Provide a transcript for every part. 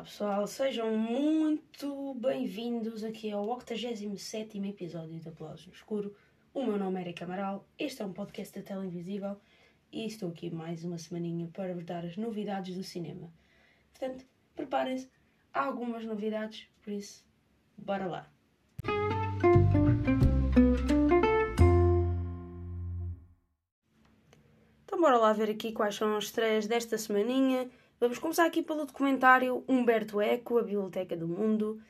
Olá pessoal, sejam muito bem-vindos aqui ao 87 episódio de Aplausos no Escuro. O meu nome é Erika Amaral, este é um podcast da Tela Invisível e estou aqui mais uma semaninha para vos dar as novidades do cinema. Portanto, preparem-se, há algumas novidades, por isso, bora lá! Então bora lá ver aqui quais são as três desta semaninha. Vamos começar aqui pelo documentário Humberto Eco, a Biblioteca do Mundo.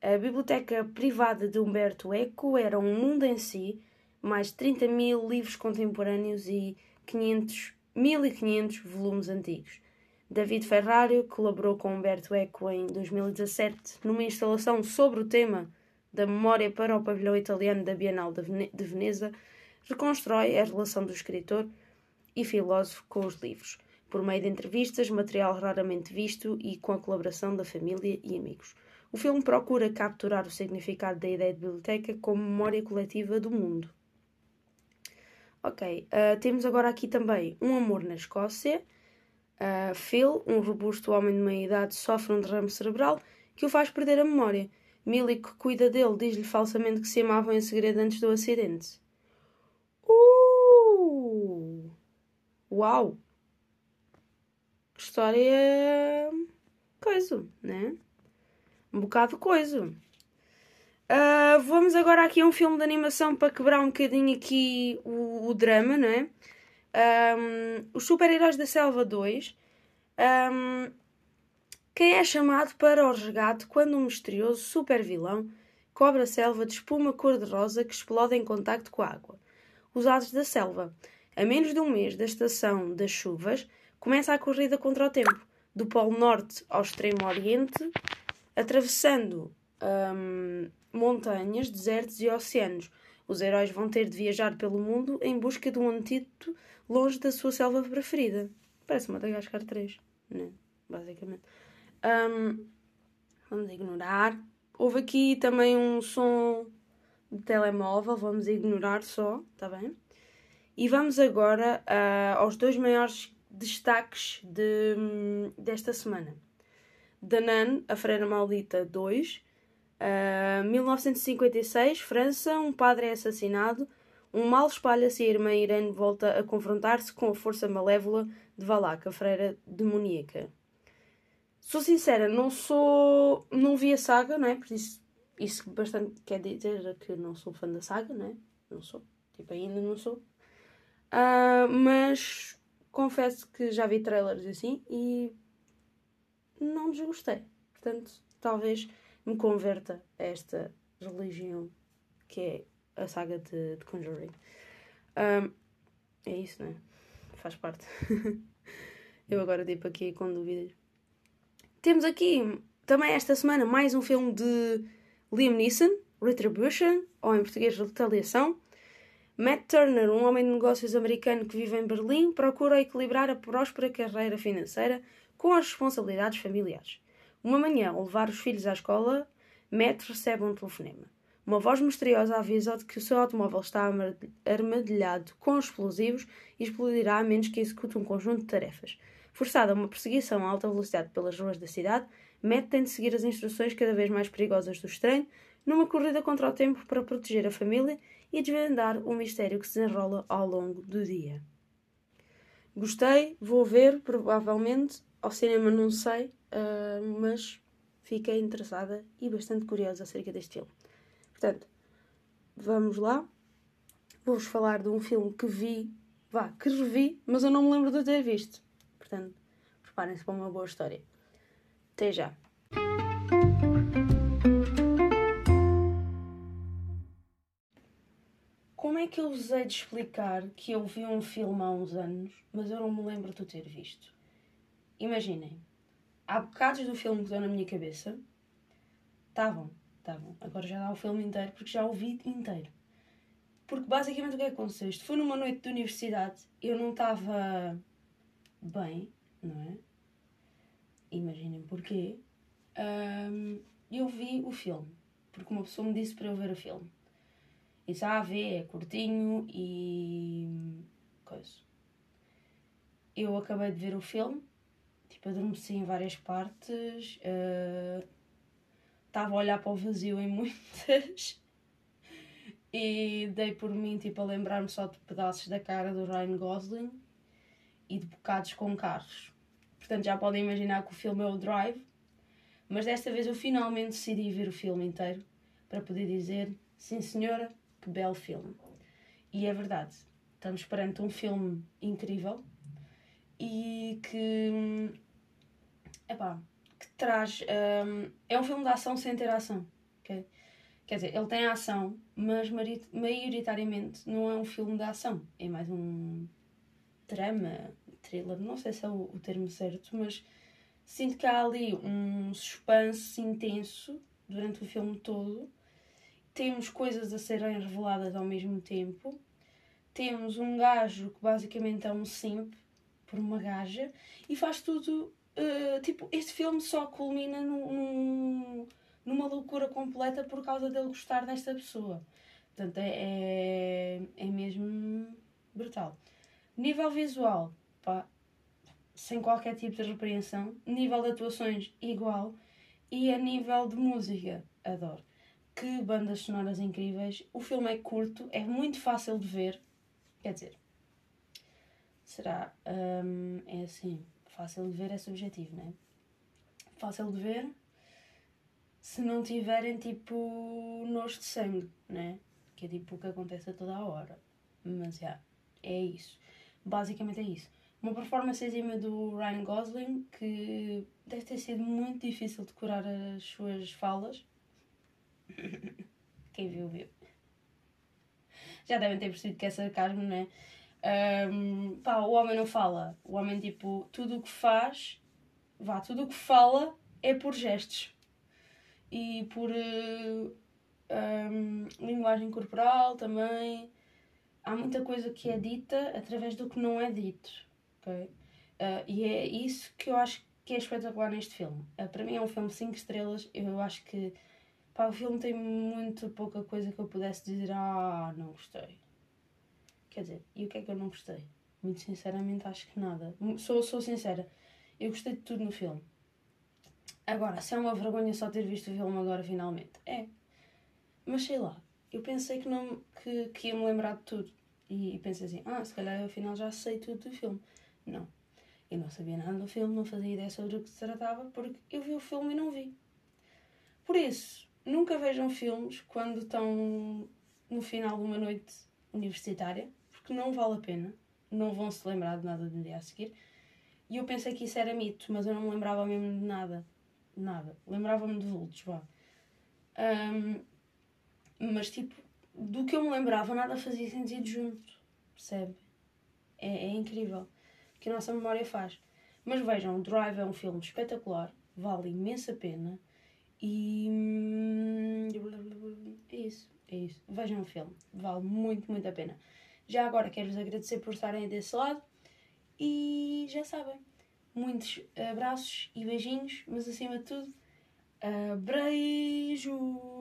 A biblioteca privada de Humberto Eco era um mundo em si, mais de 30 mil livros contemporâneos e 500, 1500 volumes antigos. David Ferrario colaborou com Humberto Eco em 2017 numa instalação sobre o tema da memória para o pavilhão italiano da Bienal de Veneza, reconstrói a relação do escritor e filósofo com os livros, por meio de entrevistas, material raramente visto e com a colaboração da família e amigos. O filme procura capturar o significado da ideia de biblioteca como memória coletiva do mundo. Ok, uh, temos agora aqui também Um Amor na Escócia. Uh, Phil, um robusto homem de meia idade, sofre um derrame cerebral que o faz perder a memória. Millie, que cuida dele, diz-lhe falsamente que se amavam em segredo antes do acidente. Uh! Uau! História. coisa, né? Um bocado coisa. Uh, vamos agora aqui a um filme de animação para quebrar um bocadinho aqui o, o drama, não é? Um, Os Super-Heróis da Selva 2. Um, quem é chamado para o resgate quando um misterioso super-vilão cobra a selva de espuma cor-de-rosa que explode em contacto com a água. Os Ases da Selva. A menos de um mês da estação das chuvas, começa a corrida contra o tempo, do Polo Norte ao Extremo Oriente, atravessando montanhas, desertos e oceanos. Os heróis vão ter de viajar pelo mundo em busca de um antídoto longe da sua selva preferida. Parece Madagascar 3, né? Basicamente. Um, vamos ignorar. Houve aqui também um som de telemóvel, vamos ignorar só, tá bem? E vamos agora uh, aos dois maiores destaques de, desta semana. Danan, a Freira Maldita 2, Uh, 1956, França, um padre é assassinado, um mal espalha-se e a irmã Irene volta a confrontar-se com a força malévola de Valak, a freira demoníaca. Sou sincera, não sou. não vi a saga, não é? Por isso, isso bastante quer dizer que não sou fã da saga, não é? Não sou. Tipo, ainda não sou. Uh, mas confesso que já vi trailers assim e não desgostei. Portanto, talvez me converta a esta religião que é a saga de, de Conjuring. Um, é isso, não é? Faz parte. Eu agora tipo aqui com dúvidas. Temos aqui também esta semana mais um filme de Liam Neeson, Retribution, ou em português Retaliação. Matt Turner, um homem de negócios americano que vive em Berlim, procura equilibrar a próspera carreira financeira com as responsabilidades familiares. Uma manhã, ao levar os filhos à escola, Matt recebe um telefonema. Uma voz misteriosa avisa de que o seu automóvel está armadilhado com explosivos e explodirá a menos que execute um conjunto de tarefas. Forçado a uma perseguição a alta velocidade pelas ruas da cidade, Matt tem de seguir as instruções cada vez mais perigosas do estranho numa corrida contra o tempo para proteger a família e desvendar o mistério que se desenrola ao longo do dia. Gostei, vou ver, provavelmente. Ao cinema não sei, uh, mas fiquei interessada e bastante curiosa acerca deste filme. Portanto, vamos lá. Vou-vos falar de um filme que vi, vá, que revi, mas eu não me lembro de ter visto. Portanto, preparem-se para uma boa história. Até já! Como é que eu vos hei de explicar que eu vi um filme há uns anos, mas eu não me lembro de o ter visto? Imaginem, há bocados do filme que estão na minha cabeça. Estavam, estavam. Agora já dá o filme inteiro porque já o vi inteiro. Porque basicamente o que é que aconteceu? Isto foi numa noite de universidade, eu não estava bem, não é? imaginem porquê, um, eu vi o filme. Porque uma pessoa me disse para eu ver o filme. E disse, ah, é curtinho e. coisa. Eu acabei de ver o filme, tipo, adormeci em várias partes, estava uh, a olhar para o vazio em muitas e dei por mim, tipo, a lembrar-me só de pedaços da cara do Ryan Gosling e de bocados com carros. Portanto, já podem imaginar que o filme é o Drive, mas desta vez eu finalmente decidi ver o filme inteiro para poder dizer, sim senhora, que belo filme. E é verdade, estamos perante um filme incrível e que, epá, que traz. Um, é um filme de ação sem ter ação. Okay? Quer dizer, ele tem ação, mas maioritariamente não é um filme de ação. É mais um drama, thriller, não sei se é o, o termo certo, mas sinto que há ali um suspense intenso durante o filme todo. Temos coisas a serem reveladas ao mesmo tempo. Temos um gajo que basicamente é um simp por uma gaja e faz tudo. Uh, tipo, este filme só culmina num, num, numa loucura completa por causa dele gostar desta pessoa. Portanto, é, é, é mesmo brutal. Nível visual, pá, sem qualquer tipo de repreensão. Nível de atuações, igual. E a nível de música, adoro. Que bandas sonoras incríveis. O filme é curto, é muito fácil de ver. Quer dizer, será? Hum, é assim, fácil de ver é subjetivo, não é? Fácil de ver se não tiverem tipo nojo de sangue, né? Que é tipo o que acontece a toda a hora. Mas já, é isso. Basicamente é isso. Uma performance exímia do Ryan Gosling que deve ter sido muito difícil de curar as suas falas. Quem viu, viu. Já devem ter percebido que é sarcasmo, né? Um, pá, o homem não fala. O homem, tipo, tudo o que faz, vá, tudo o que fala é por gestos e por uh, um, linguagem corporal também. Há muita coisa que é dita através do que não é dito. Okay? Uh, e é isso que eu acho que é espetacular neste filme. Uh, para mim é um filme 5 estrelas. Eu acho que pá, o filme tem muito pouca coisa que eu pudesse dizer, ah, não gostei. Quer dizer, e o que é que eu não gostei? Muito sinceramente, acho que nada. Sou, sou sincera, eu gostei de tudo no filme. Agora, se é uma vergonha só ter visto o filme agora finalmente, é. Mas sei lá, eu pensei que, não, que, que ia me lembrar de tudo. E, e pensei assim, ah, se calhar eu afinal já sei tudo do filme. Não. Eu não sabia nada do filme, não fazia ideia sobre o que se tratava, porque eu vi o filme e não vi. Por isso, nunca vejam filmes quando estão no final de uma noite universitária, porque não vale a pena. Não vão se lembrar de nada do dia a seguir. E eu pensei que isso era mito, mas eu não me lembrava mesmo de nada nada. Lembrava-me de vultos, vá. Um, mas tipo, do que eu me lembrava, nada fazia sentido junto, percebe? É, é incrível que a nossa memória faz. Mas vejam, Drive é um filme espetacular, vale imensa pena e. Hum, é isso, é isso. Vejam o filme, vale muito, muito a pena. Já agora quero-vos agradecer por estarem desse lado e já sabem, muitos abraços e beijinhos, mas acima de tudo, abreijos!